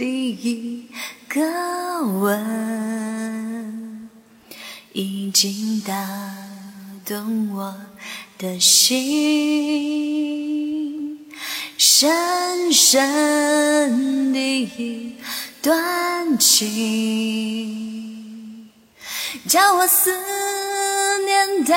第一个吻，已经打动我的心，深深的一段情，叫我思念到